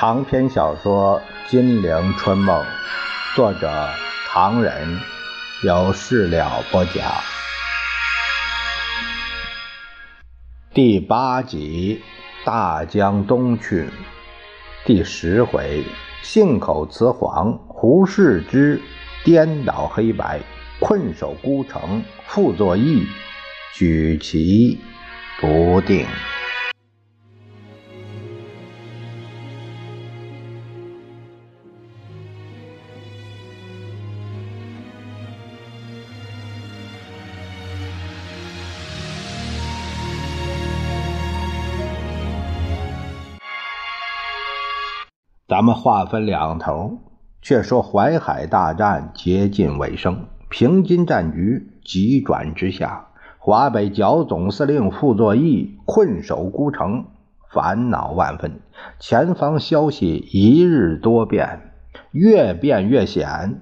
长篇小说《金陵春梦》，作者唐人，由事了播讲。第八集《大江东去》，第十回信口雌黄，胡适之颠倒黑白，困守孤城，傅作义举棋不定。咱们话分两头，却说淮海大战接近尾声，平津战局急转直下。华北剿总司令傅作义困守孤城，烦恼万分。前方消息一日多变，越变越险。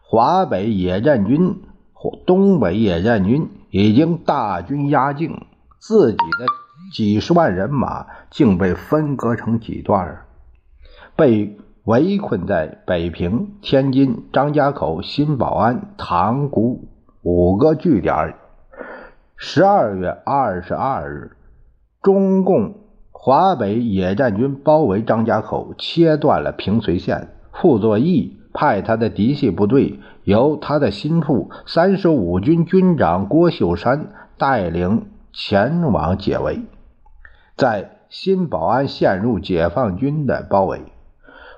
华北野战军、东北野战军已经大军压境，自己的几十万人马竟被分割成几段被围困在北平、天津、张家口、新保安、塘沽五个据点。十二月二十二日，中共华北野战军包围张家口，切断了平绥线。傅作义派他的嫡系部队，由他的心腹三十五军军长郭秀山带领前往解围，在新保安陷入解放军的包围。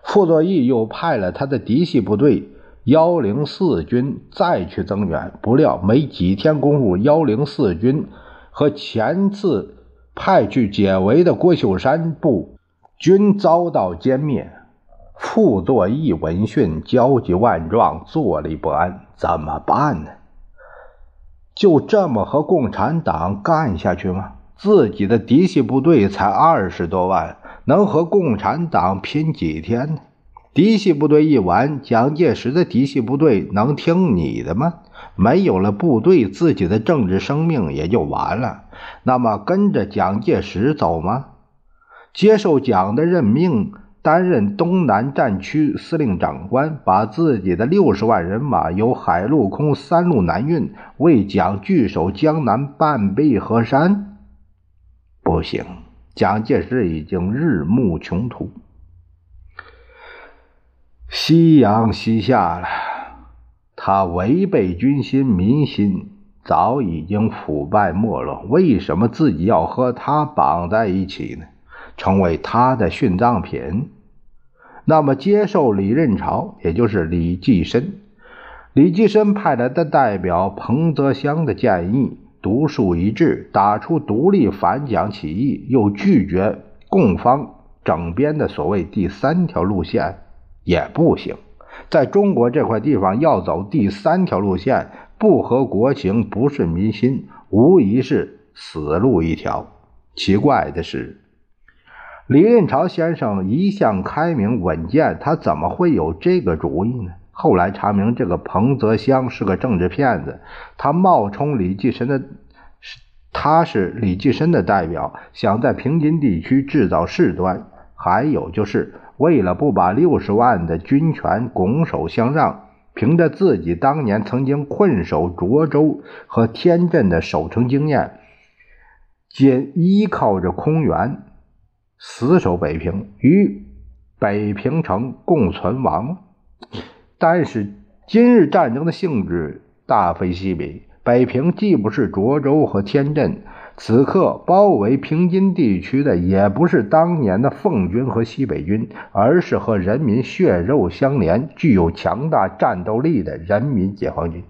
傅作义又派了他的嫡系部队幺零四军再去增援，不料没几天功夫，幺零四军和前次派去解围的郭秀山部均遭到歼灭。傅作义闻讯焦急万状，坐立不安，怎么办呢？就这么和共产党干下去吗？自己的嫡系部队才二十多万。能和共产党拼几天呢？嫡系部队一完，蒋介石的嫡系部队能听你的吗？没有了部队，自己的政治生命也就完了。那么跟着蒋介石走吗？接受蒋的任命，担任东南战区司令长官，把自己的六十万人马由海陆空三路南运，为蒋据守江南半壁河山？不行。蒋介石已经日暮穷途，夕阳西下了。他违背军心民心，早已经腐败没落。为什么自己要和他绑在一起呢？成为他的殉葬品？那么，接受李任潮，也就是李济深，李济深派来的代表彭泽湘的建议。独树一帜，打出独立反蒋起义，又拒绝共方整编的所谓第三条路线，也不行。在中国这块地方，要走第三条路线，不合国情，不顺民心，无疑是死路一条。奇怪的是，李任潮先生一向开明稳健，他怎么会有这个主意呢？后来查明，这个彭泽湘是个政治骗子，他冒充李济深的，他是李济深的代表，想在平津地区制造事端。还有就是为了不把六十万的军权拱手相让，凭着自己当年曾经困守涿州和天镇的守城经验，仅依靠着空援，死守北平，与北平城共存亡。但是今日战争的性质大非昔比，北平既不是涿州和天镇，此刻包围平津地区的也不是当年的奉军和西北军，而是和人民血肉相连、具有强大战斗力的人民解放军。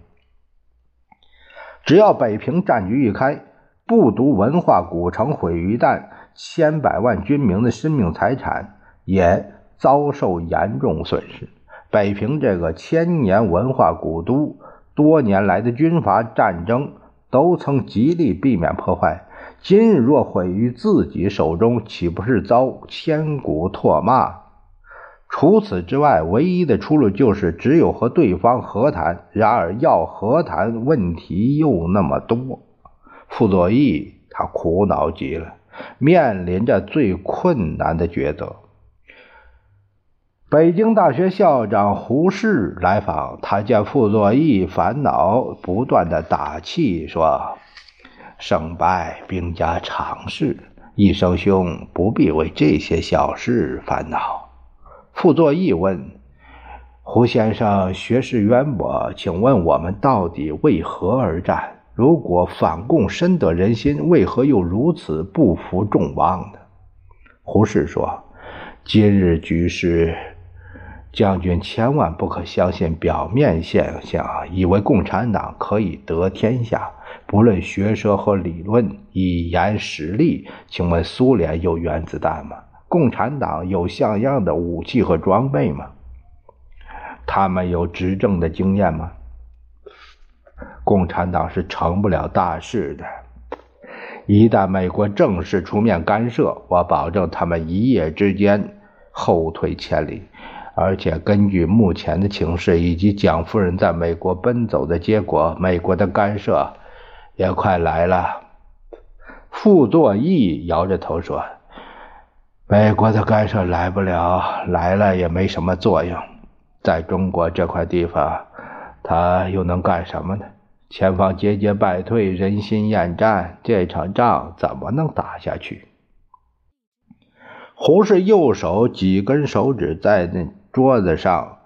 只要北平战局一开，不独文化古城毁于一旦，千百万军民的生命财产也遭受严重损失。北平这个千年文化古都，多年来的军阀战争都曾极力避免破坏。今日若毁于自己手中，岂不是遭千古唾骂？除此之外，唯一的出路就是只有和对方和谈。然而要和谈，问题又那么多。傅作义他苦恼极了，面临着最困难的抉择。北京大学校长胡适来访，他见傅作义烦恼不断的打气说：“胜败兵家常事，一生兄不必为这些小事烦恼。”傅作义问：“胡先生学识渊博，请问我们到底为何而战？如果反共深得人心，为何又如此不负众望呢？”胡适说：“今日局势。”将军千万不可相信表面现象，以为共产党可以得天下。不论学说和理论，以言实力，请问苏联有原子弹吗？共产党有像样的武器和装备吗？他们有执政的经验吗？共产党是成不了大事的。一旦美国正式出面干涉，我保证他们一夜之间后退千里。而且根据目前的情势以及蒋夫人在美国奔走的结果，美国的干涉也快来了。傅作义摇着头说：“美国的干涉来不了，来了也没什么作用。在中国这块地方，他又能干什么呢？前方节节败退，人心厌战，这场仗怎么能打下去？”胡适右手几根手指在那。桌子上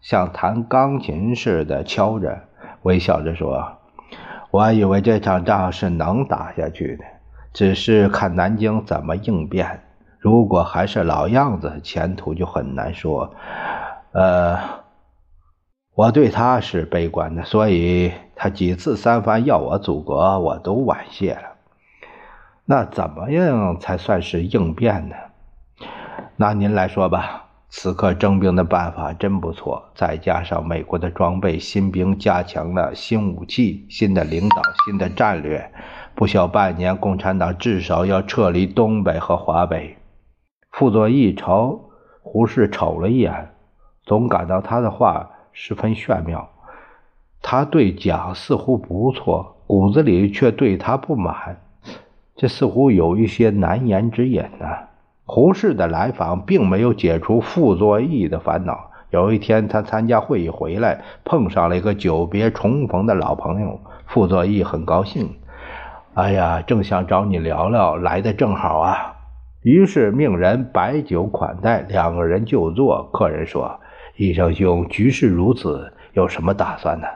像弹钢琴似的敲着，微笑着说：“我以为这场仗是能打下去的，只是看南京怎么应变。如果还是老样子，前途就很难说。呃，我对他是悲观的，所以他几次三番要我祖国，我都婉谢了。那怎么样才算是应变呢？那您来说吧。”此刻征兵的办法真不错，再加上美国的装备、新兵加强了新武器、新的领导、新的战略，不消半年，共产党至少要撤离东北和华北。傅作义朝胡适瞅了一眼，总感到他的话十分玄妙。他对蒋似乎不错，骨子里却对他不满，这似乎有一些难言之隐呢。胡适的来访并没有解除傅作义的烦恼。有一天，他参加会议回来，碰上了一个久别重逢的老朋友。傅作义很高兴，哎呀，正想找你聊聊，来的正好啊！于是命人摆酒款待，两个人就坐。客人说：“医生兄，局势如此，有什么打算呢？”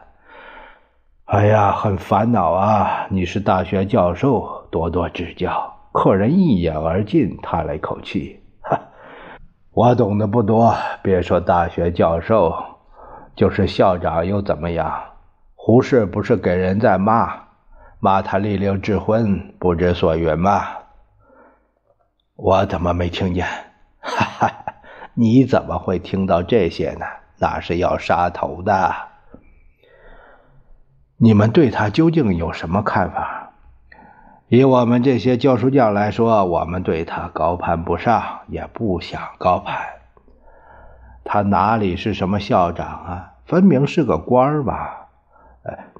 哎呀，很烦恼啊！你是大学教授，多多指教。客人一饮而尽，叹了一口气：“哈，我懂得不多，别说大学教授，就是校长又怎么样？胡适不是给人在骂，骂他立令智昏，不知所云吗？我怎么没听见？哈哈，你怎么会听到这些呢？那是要杀头的。你们对他究竟有什么看法？”以我们这些教书匠来说，我们对他高攀不上，也不想高攀。他哪里是什么校长啊？分明是个官儿吧？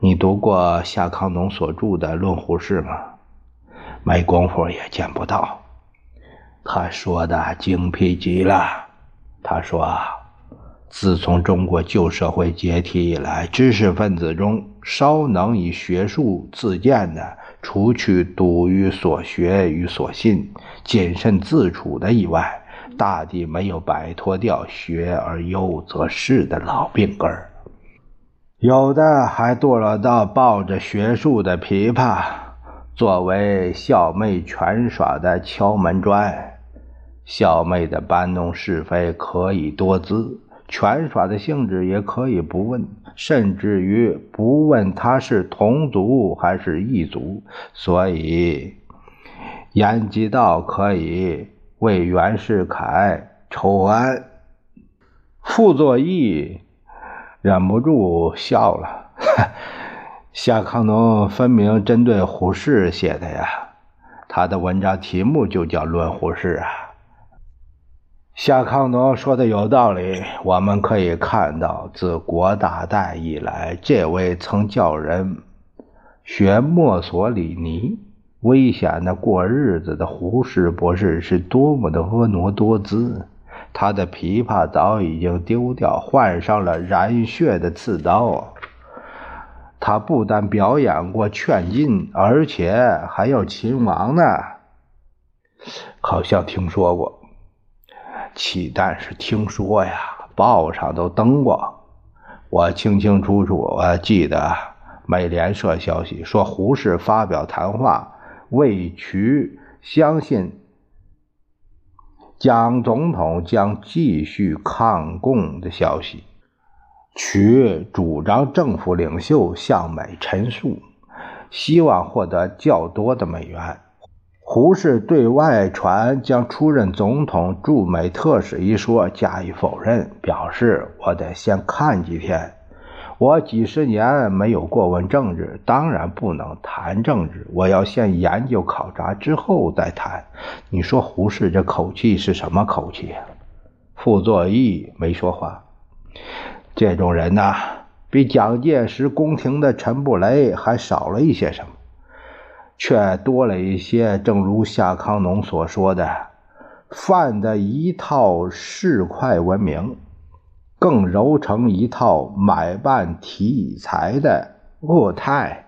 你读过夏康农所著的《论胡适》吗？没工夫，也见不到。他说的精辟极了。他说，自从中国旧社会解体以来，知识分子中稍能以学术自荐的。除去笃于所学与所信、谨慎自处的以外，大抵没有摆脱掉“学而优则仕”的老病根儿。有的还堕落到抱着学术的琵琶，作为校妹权耍的敲门砖。校妹的搬弄是非可以多姿。拳耍的性质也可以不问，甚至于不问他是同族还是异族，所以严吉道可以为袁世凯筹安。傅作义忍不住笑了，夏康农分明针对胡适写的呀，他的文章题目就叫《论胡适》啊。夏康农说的有道理，我们可以看到，自国大代以来，这位曾叫人学墨索里尼、危险的过日子的胡适博士是多么的婀娜多姿。他的琵琶早已经丢掉，换上了染血的刺刀。他不但表演过劝进，而且还要秦王呢。好像听说过，岂但是听说呀，报上都登过。我清清楚楚，我记得美联社消息说，胡适发表谈话，为取相信蒋总统将继续抗共的消息。取主张政府领袖向美陈述，希望获得较多的美元。胡适对外传将出任总统驻美特使一说加以否认，表示我得先看几天。我几十年没有过问政治，当然不能谈政治。我要先研究考察之后再谈。你说胡适这口气是什么口气？傅作义没说话。这种人呐，比蒋介石宫廷的陈布雷还少了一些什么，却多了一些。正如夏康农所说的：“范的一套市侩文明，更揉成一套买办题材的物态，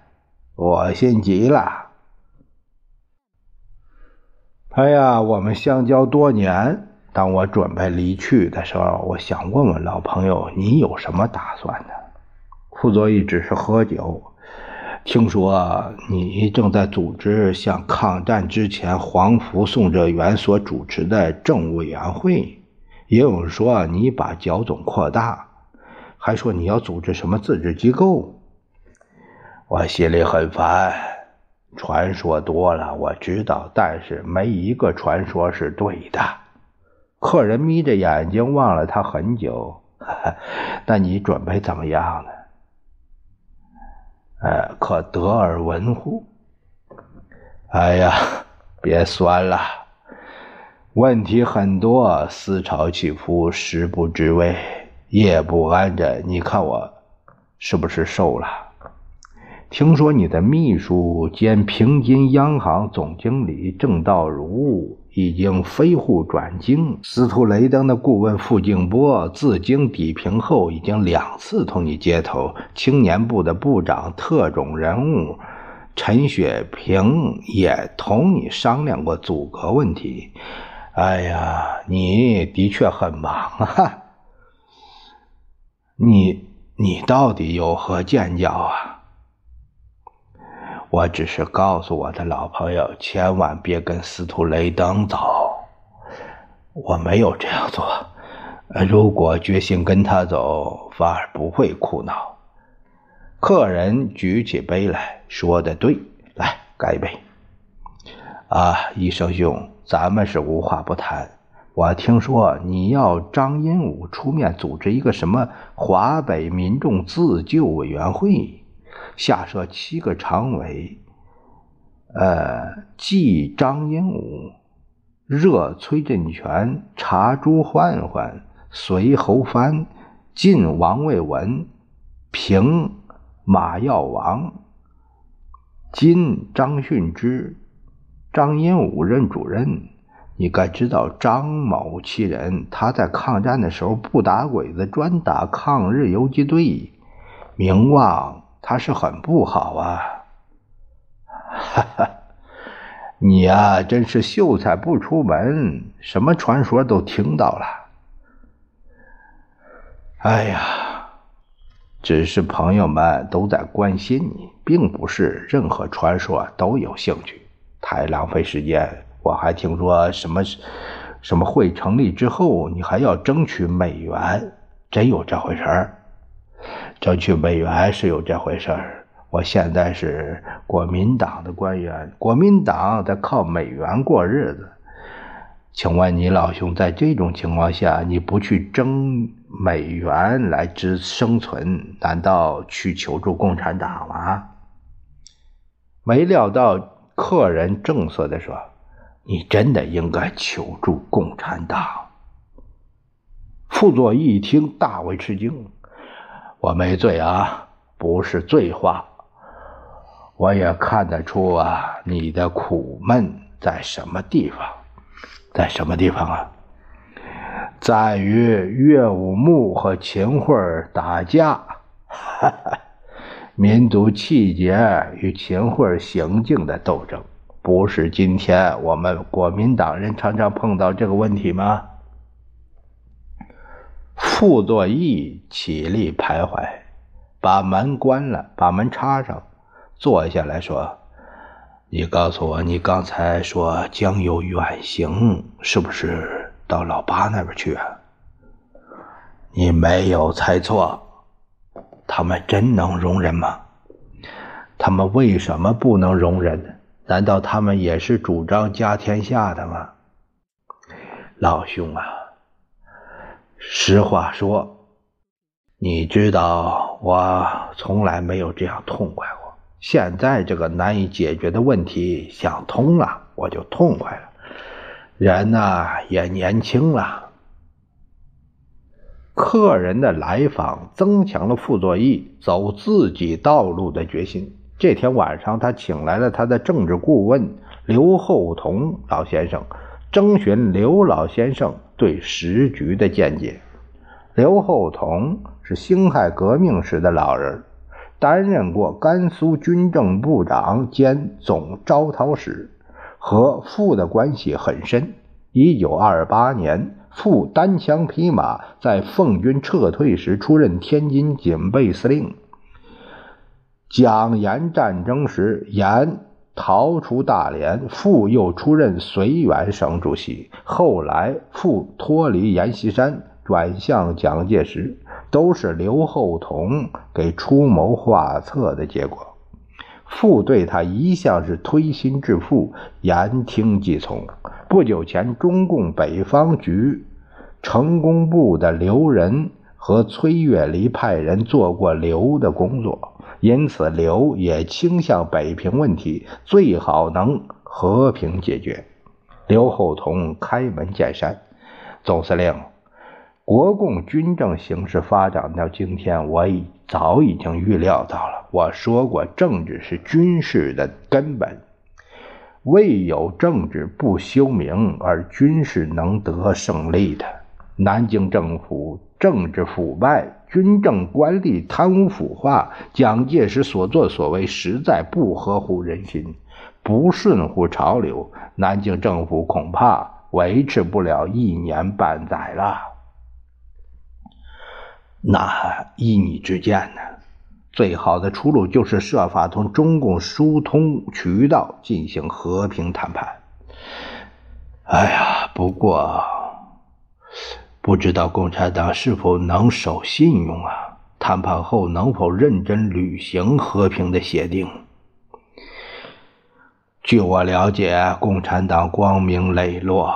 恶心极了。”哎呀，我们相交多年。当我准备离去的时候，我想问问老朋友，你有什么打算呢？傅作义只是喝酒。听说你正在组织像抗战之前黄福、宋哲元所主持的政务委员会，也有人说你把剿总扩大，还说你要组织什么自治机构。我心里很烦，传说多了，我知道，但是没一个传说是对的。客人眯着眼睛望了他很久，那你准备怎么样呢？呃，可得而闻乎？哎呀，别酸了，问题很多，思潮起伏，食不知味，夜不安枕。你看我是不是瘦了？听说你的秘书兼平津央行总经理郑道如。已经飞沪转京，司徒雷登的顾问傅静波自经抵平后，已经两次同你接头。青年部的部长特种人物陈雪平也同你商量过阻隔问题。哎呀，你的确很忙啊！你你到底有何见教啊？我只是告诉我的老朋友，千万别跟司徒雷登走。我没有这样做。如果决心跟他走，反而不会苦恼。客人举起杯来说的对，来干一杯。啊，医生兄，咱们是无话不谈。我听说你要张荫武出面组织一个什么华北民众自救委员会。下设七个常委，呃，冀张英武，热崔振全，查朱焕焕，随侯藩，晋王卫文，平马耀王，今张训之，张英武任主任。你该知道张某其人，他在抗战的时候不打鬼子，专打抗日游击队，名望。他是很不好啊，哈哈，你呀，真是秀才不出门，什么传说都听到了。哎呀，只是朋友们都在关心你，并不是任何传说都有兴趣，太浪费时间。我还听说什么什么会成立之后，你还要争取美元，真有这回事儿？争取美元是有这回事儿。我现在是国民党的官员，国民党在靠美元过日子。请问你老兄，在这种情况下，你不去争美元来支生存，难道去求助共产党吗？没料到客人正色的说：“你真的应该求助共产党。”傅作义一听，大为吃惊。我没醉啊，不是醉话。我也看得出啊，你的苦闷在什么地方，在什么地方啊？在于岳武穆和秦桧打架，哈哈，民族气节与秦桧行径的斗争，不是今天我们国民党人常常碰到这个问题吗？傅作义起立徘徊，把门关了，把门插上，坐下来说：“你告诉我，你刚才说将有远行，是不是？”到老八那边去啊？你没有猜错，他们真能容忍吗？他们为什么不能容忍？难道他们也是主张家天下的吗？老兄啊，实话说，你知道我从来没有这样痛快过。现在这个难以解决的问题想通了，我就痛快了。人呐也年轻了。客人的来访增强了傅作义走自己道路的决心。这天晚上，他请来了他的政治顾问刘厚同老先生，征询刘老先生对时局的见解。刘厚同是辛亥革命时的老人，担任过甘肃军政部长兼总招讨使。和傅的关系很深。一九二八年，傅单枪匹马在奉军撤退时出任天津警备司令。蒋阎战争时，阎逃出大连，傅又出任绥远省主席。后来，傅脱离阎锡山，转向蒋介石，都是刘厚同给出谋划策的结果。傅对他一向是推心置腹、言听计从。不久前，中共北方局成工部的刘仁和崔月离派人做过刘的工作，因此刘也倾向北平问题最好能和平解决。刘厚同开门见山：“总司令。”国共军政形势发展到今天，我已早已经预料到了。我说过，政治是军事的根本，未有政治不休明，而军事能得胜利的。南京政府政治腐败，军政官吏贪污腐化，蒋介石所作所为实在不合乎人心，不顺乎潮流。南京政府恐怕维持不了一年半载了。那依你之见呢？最好的出路就是设法同中共疏通渠道，进行和平谈判。哎呀，不过不知道共产党是否能守信用啊？谈判后能否认真履行和平的协定？据我了解，共产党光明磊落。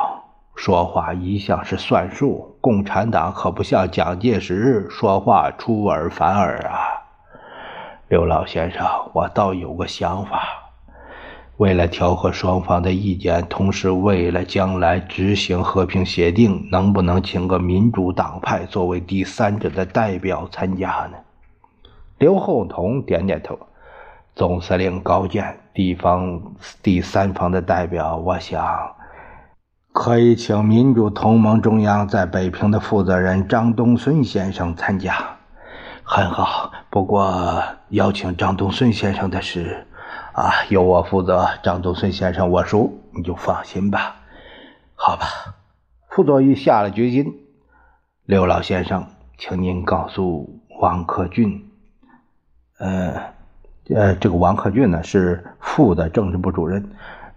说话一向是算数，共产党可不像蒋介石说话出尔反尔啊！刘老先生，我倒有个想法，为了调和双方的意见，同时为了将来执行和平协定，能不能请个民主党派作为第三者的代表参加呢？刘厚同点点头，总司令高见，地方第三方的代表，我想。可以请民主同盟中央在北平的负责人张东孙先生参加，很好。不过邀请张东孙先生的事，啊，由我负责。张东孙先生我熟，你就放心吧。好吧，傅作义下了决心。刘老先生，请您告诉王克俊，呃，呃，这个王克俊呢是副的政治部主任。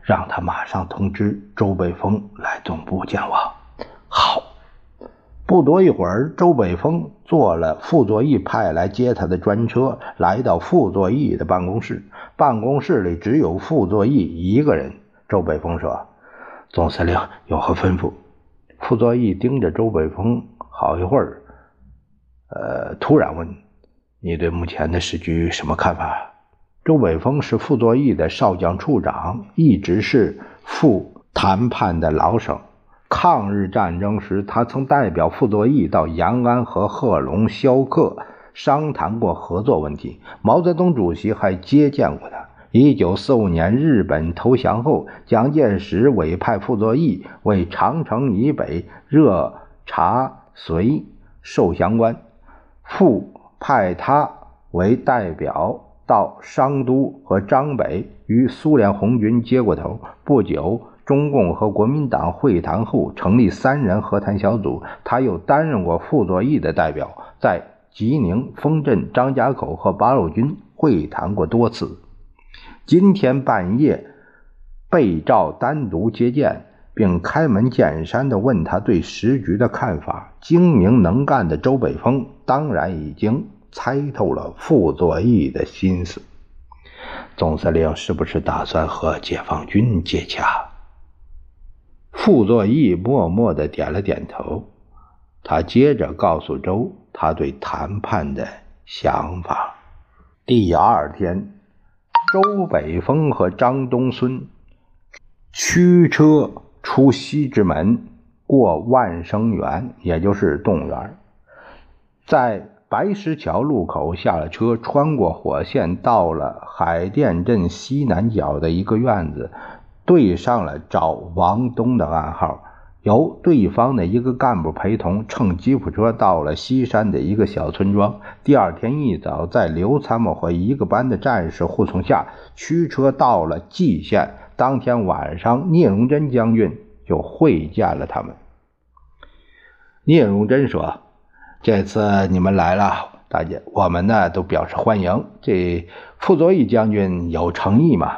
让他马上通知周北峰来总部见我。好，不多一会儿，周北峰坐了傅作义派来接他的专车，来到傅作义的办公室。办公室里只有傅作义一个人。周北峰说：“总司令有何吩咐？”傅作义盯着周北峰好一会儿，呃，突然问：“你对目前的时局什么看法？”周北峰是傅作义的少将处长，一直是傅谈判的老手。抗日战争时，他曾代表傅作义到延安和贺龙、萧克商谈过合作问题。毛泽东主席还接见过他。一九四五年日本投降后，蒋介石委派傅作义为长城以北热察随受降官，复派他为代表到商都和张北与苏联红军接过头。不久，中共和国民党会谈后，成立三人和谈小组。他又担任过傅作义的代表，在吉宁、丰镇、张家口和八路军会谈过多次。今天半夜。被赵单独接见，并开门见山地问他对时局的看法。精明能干的周北峰当然已经猜透了傅作义的心思。总司令是不是打算和解放军接洽？傅作义默默地点了点头。他接着告诉周他对谈判的想法。第二天，周北峰和张东孙。驱车出西直门，过万生园，也就是动物园，在白石桥路口下了车，穿过火线，到了海淀镇西南角的一个院子，对上了找王东的暗号，由对方的一个干部陪同，乘吉普车到了西山的一个小村庄。第二天一早，在刘参谋和一个班的战士护送下，驱车到了蓟县。当天晚上，聂荣臻将军就会见了他们。聂荣臻说：“这次你们来了，大家我们呢都表示欢迎。这傅作义将军有诚意吗？”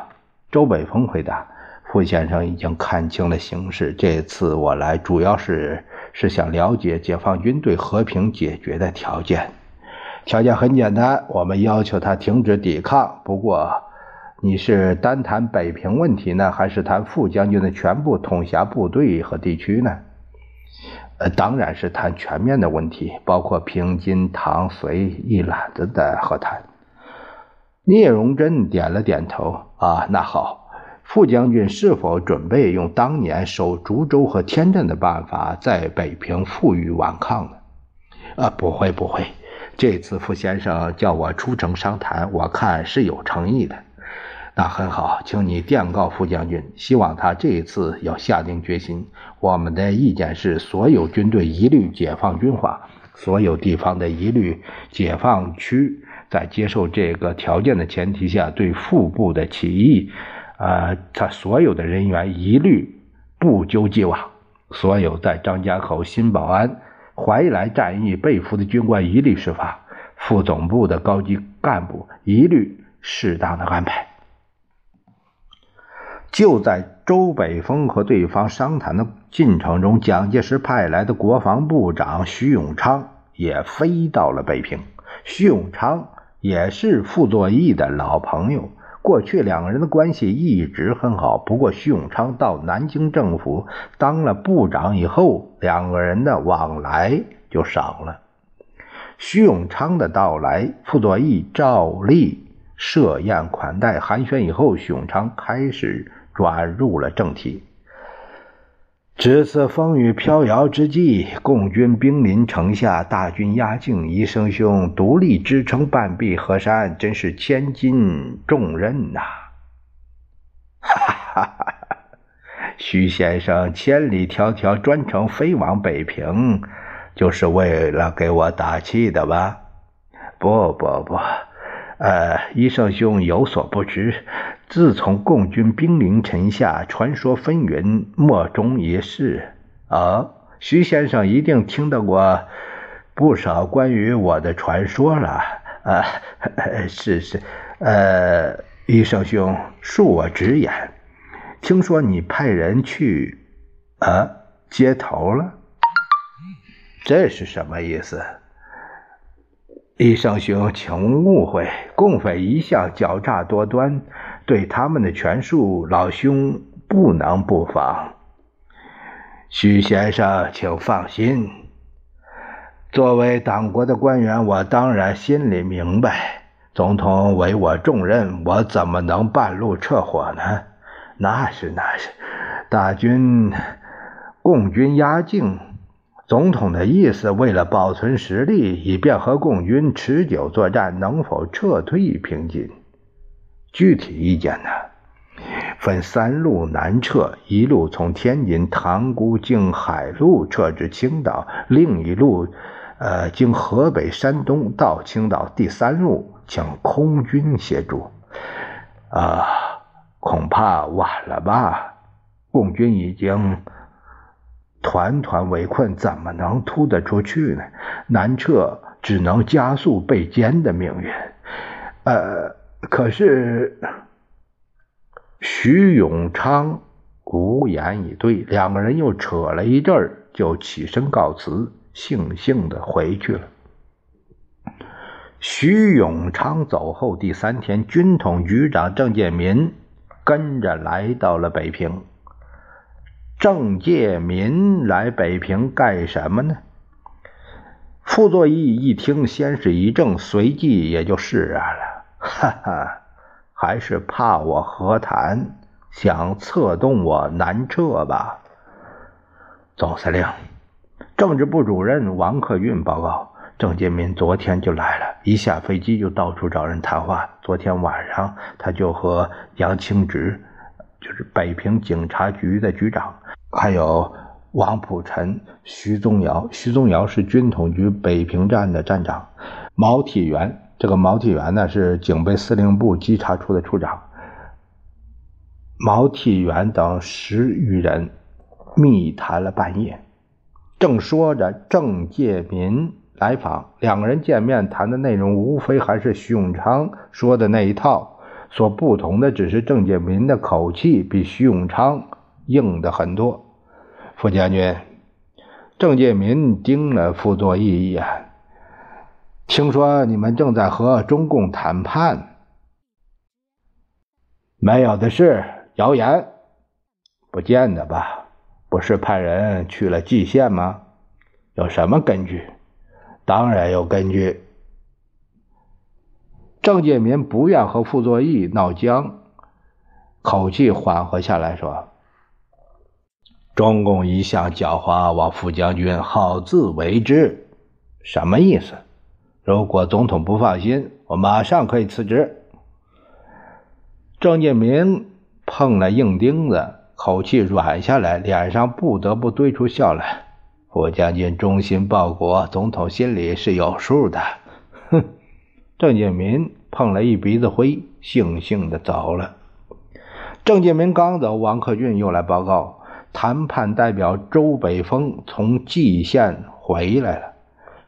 周北峰回答：“傅先生已经看清了形势，这次我来主要是是想了解解放军对和平解决的条件。条件很简单，我们要求他停止抵抗。不过。”你是单谈北平问题呢，还是谈傅将军的全部统辖部队和地区呢？呃，当然是谈全面的问题，包括平津、唐、绥一揽子的和谈。聂荣臻点了点头。啊，那好，傅将军是否准备用当年守竹洲和天镇的办法，在北平负隅顽抗呢？啊，不会，不会。这次傅先生叫我出城商谈，我看是有诚意的。那很好，请你电告傅将军，希望他这一次要下定决心。我们的意见是，所有军队一律解放军化，所有地方的一律解放区。在接受这个条件的前提下，对腹部的起义，呃，他所有的人员一律不究既往。所有在张家口、新保安、怀来战役被俘的军官一律释放，副总部的高级干部一律适当的安排。就在周北峰和对方商谈的进程中，蒋介石派来的国防部长徐永昌也飞到了北平。徐永昌也是傅作义的老朋友，过去两个人的关系一直很好。不过，徐永昌到南京政府当了部长以后，两个人的往来就少了。徐永昌的到来，傅作义照例设宴款待寒暄以后，徐永昌开始。转入了正题。值此风雨飘摇之际，共军兵临城下，大军压境，一生兄独立支撑半壁河山，真是千斤重任呐！哈哈哈哈徐先生千里迢迢专程飞往北平，就是为了给我打气的吧？不不不，呃，医生兄有所不知。自从共军兵临城下，传说纷纭，莫衷一是。啊，徐先生一定听到过不少关于我的传说了。啊，是是，呃，医生兄，恕我直言，听说你派人去啊接头了，这是什么意思？医生兄，请勿误会，共匪一向狡诈多端。对他们的权术，老兄不能不防。徐先生，请放心。作为党国的官员，我当然心里明白，总统委我重任，我怎么能半路撤火呢？那是那是，大军共军压境，总统的意思，为了保存实力，以便和共军持久作战，能否撤退平津？具体意见呢？分三路南撤，一路从天津塘沽经海路撤至青岛，另一路，呃，经河北、山东到青岛。第三路请空军协助。啊，恐怕晚了吧？共军已经团团围困，怎么能突得出去呢？南撤只能加速被歼的命运。呃，可是。徐永昌无言以对，两个人又扯了一阵儿，就起身告辞，悻悻的回去了。徐永昌走后第三天，军统局长郑介民跟着来到了北平。郑介民来北平干什么呢？傅作义一听，先是一怔，随即也就释然了，哈哈。还是怕我和谈，想策动我南撤吧。总司令，政治部主任王克运报告，郑介民昨天就来了，一下飞机就到处找人谈话。昨天晚上他就和杨清直，就是北平警察局的局长，还有王普臣、徐宗尧，徐宗尧是军统局北平站的站长，毛体元。这个毛体元呢是警备司令部稽查处的处长。毛体元等十余人密谈了半夜，正说着，郑介民来访，两个人见面谈的内容无非还是徐永昌说的那一套，所不同的只是郑介民的口气比徐永昌硬的很多。傅将军，郑介民盯了傅作义一眼。听说你们正在和中共谈判？没有的事，谣言，不见得吧？不是派人去了蓟县吗？有什么根据？当然有根据。郑介民不愿和傅作义闹僵，口气缓和下来说：“中共一向狡猾，我傅将军好自为之。什么意思？”如果总统不放心，我马上可以辞职。郑介民碰了硬钉子，口气软下来，脸上不得不堆出笑来。副将军忠心报国，总统心里是有数的。哼！郑介民碰了一鼻子灰，悻悻的走了。郑介民刚走，王克俊又来报告，谈判代表周北峰从蓟县回来了。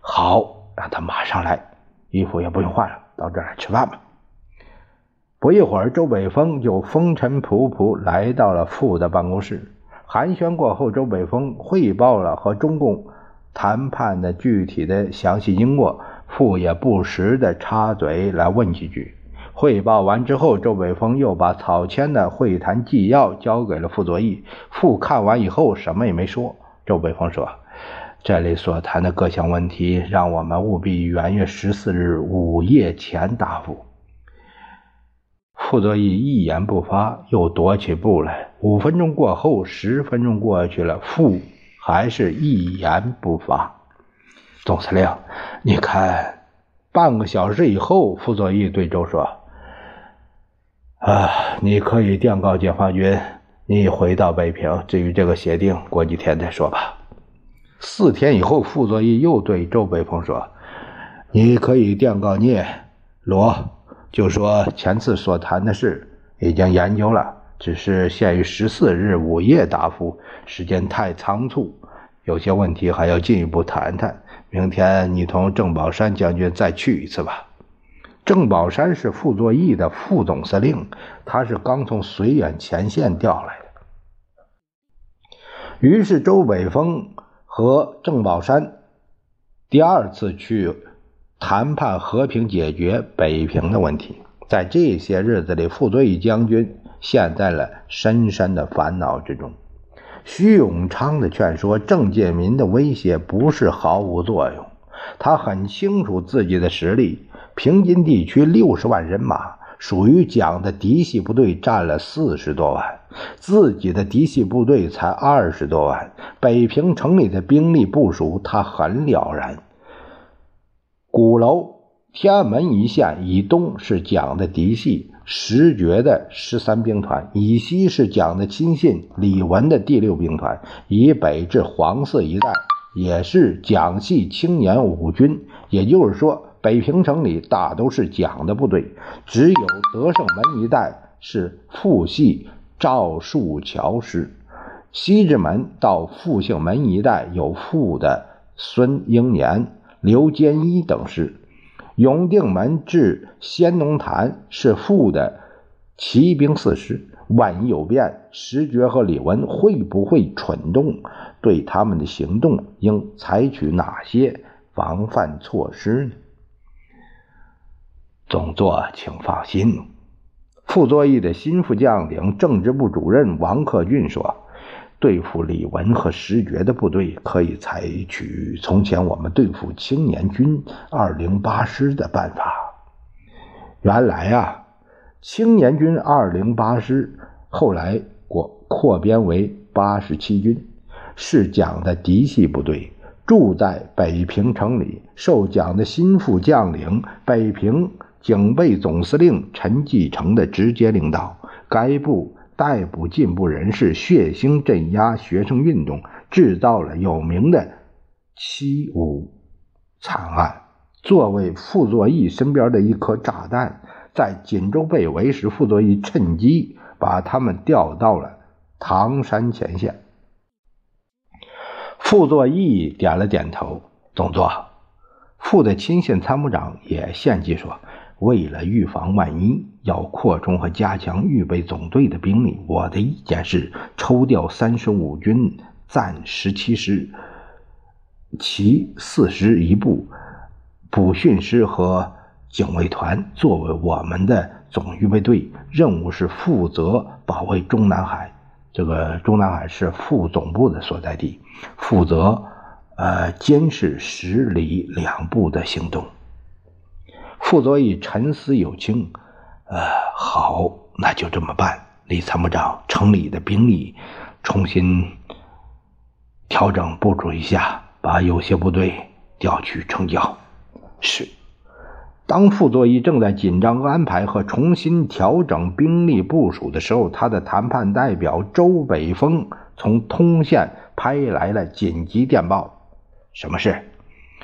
好。让他马上来，衣服也不用换了，到这儿来吃饭吧。不一会儿，周北峰就风尘仆仆来到了傅的办公室。寒暄过后，周北峰汇报了和中共谈判的具体的详细经过。傅也不时的插嘴来问几句。汇报完之后，周北峰又把草签的会谈纪要交给了傅作义。傅看完以后，什么也没说。周北峰说。这里所谈的各项问题，让我们务必于元月十四日午夜前答复。傅作义一言不发，又踱起步来。五分钟过后，十分钟过去了，傅还是一言不发。总司令，你看，半个小时以后，傅作义对周说：“啊，你可以电告解放军，你回到北平。至于这个协定，过几天再说吧。”四天以后，傅作义又对周北峰说：“你可以电告聂罗，就说前次所谈的事已经研究了，只是限于十四日午夜答复，时间太仓促，有些问题还要进一步谈谈。明天你同郑宝山将军再去一次吧。”郑宝山是傅作义的副总司令，他是刚从绥远前线调来的。于是周北峰。和郑宝山第二次去谈判和平解决北平的问题，在这些日子里，傅作义将军陷在了深深的烦恼之中。徐永昌的劝说，郑介民的威胁不是毫无作用。他很清楚自己的实力，平津地区六十万人马。属于蒋的嫡系部队占了四十多万，自己的嫡系部队才二十多万。北平城里的兵力部署，他很了然。鼓楼、天安门一线以东是蒋的嫡系，石觉的十三兵团，以西是蒋的亲信李文的第六兵团，以北至黄寺一带也是蒋系青年五军。也就是说，北平城里大都是蒋的部队，只有德胜门一带是傅系赵树桥师。西直门到复兴门一带有傅的孙英年、刘坚一等师。永定门至仙农坛是副的骑兵四师，万一有变，石觉和李文会不会蠢动？对他们的行动应采取哪些防范措施呢？总座，请放心。傅作义的心腹将领、政治部主任王克俊说。对付李文和石觉的部队，可以采取从前我们对付青年军二零八师的办法。原来啊，青年军二零八师后来扩扩编为八十七军，是蒋的嫡系部队，住在北平城里，受蒋的心腹将领、北平警备总司令陈继承的直接领导。该部。逮捕进步人士，血腥镇压学生运动，制造了有名的七五惨案。作为傅作义身边的一颗炸弹，在锦州被围时，傅作义趁机把他们调到了唐山前线。傅作义点了点头，总座。傅的亲信参谋长也献计说。为了预防万一，要扩充和加强预备总队的兵力。我的意见是，抽调三十五军暂十七师，其四师一部，补训师和警卫团作为我们的总预备队。任务是负责保卫中南海。这个中南海是副总部的所在地，负责呃监视十里两部的行动。傅作义沉思有清，呃，好，那就这么办。李参谋长，城里的兵力重新调整部署一下，把有些部队调去城郊。是。当傅作义正在紧张安排和重新调整兵力部署的时候，他的谈判代表周北峰从通县拍来了紧急电报：“什么事？”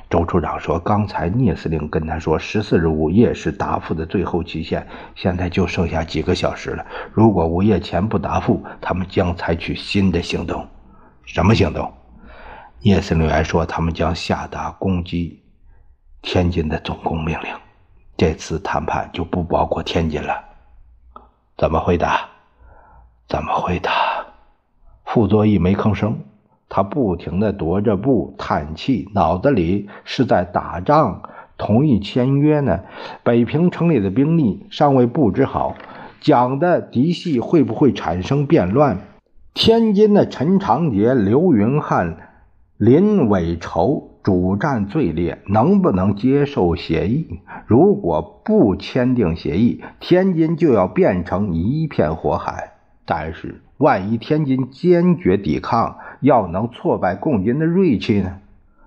周处长说：“刚才聂司令跟他说，十四日午夜是答复的最后期限，现在就剩下几个小时了。如果午夜前不答复，他们将采取新的行动。什么行动？”聂司令员说：“他们将下达攻击天津的总攻命令。这次谈判就不包括天津了。”怎么回答？怎么回答？傅作义没吭声。他不停地踱着步，叹气，脑子里是在打仗，同意签约呢。北平城里的兵力尚未布置好，蒋的嫡系会不会产生变乱？天津的陈长捷、刘云汉、林伟筹主战最烈，能不能接受协议？如果不签订协议，天津就要变成一片火海。但是，万一天津坚决抵抗，要能挫败共军的锐气呢？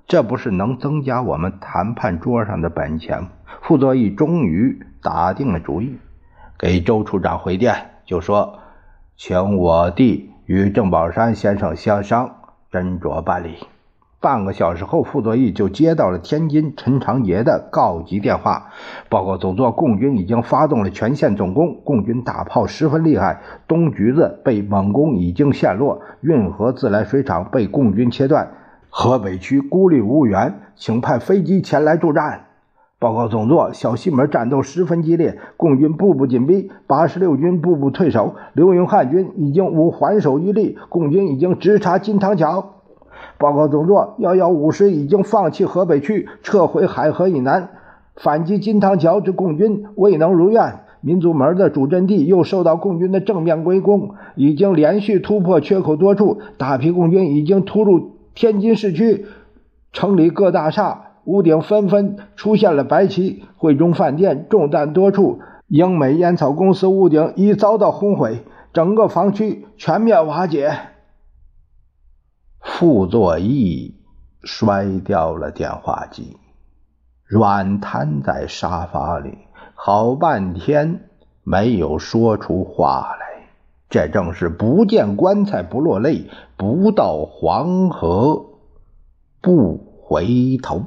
这不是能增加我们谈判桌上的本钱吗？傅作义终于打定了主意，给周处长回电，就说：“请我弟与郑宝山先生相商，斟酌办理。”半个小时后，傅作义就接到了天津陈长捷的告急电话，报告总座，共军已经发动了全线总攻，共军大炮十分厉害，东局子被猛攻已经陷落，运河自来水厂被共军切断，河北区孤立无援，请派飞机前来助战。报告总座，小西门战斗十分激烈，共军步步紧逼，八十六军步步退守，刘永汉军已经无还手余力，共军已经直插金汤桥。报告总座，幺幺五师已经放弃河北区，撤回海河以南，反击金汤桥之共军未能如愿。民族门的主阵地又受到共军的正面围攻，已经连续突破缺口多处，大批共军已经突入天津市区，城里各大厦屋顶纷纷出现了白旗，汇中饭店中弹多处，英美烟草公司屋顶已遭到轰毁，整个防区全面瓦解。傅作义摔掉了电话机，软瘫在沙发里，好半天没有说出话来。这正是不见棺材不落泪，不到黄河不回头。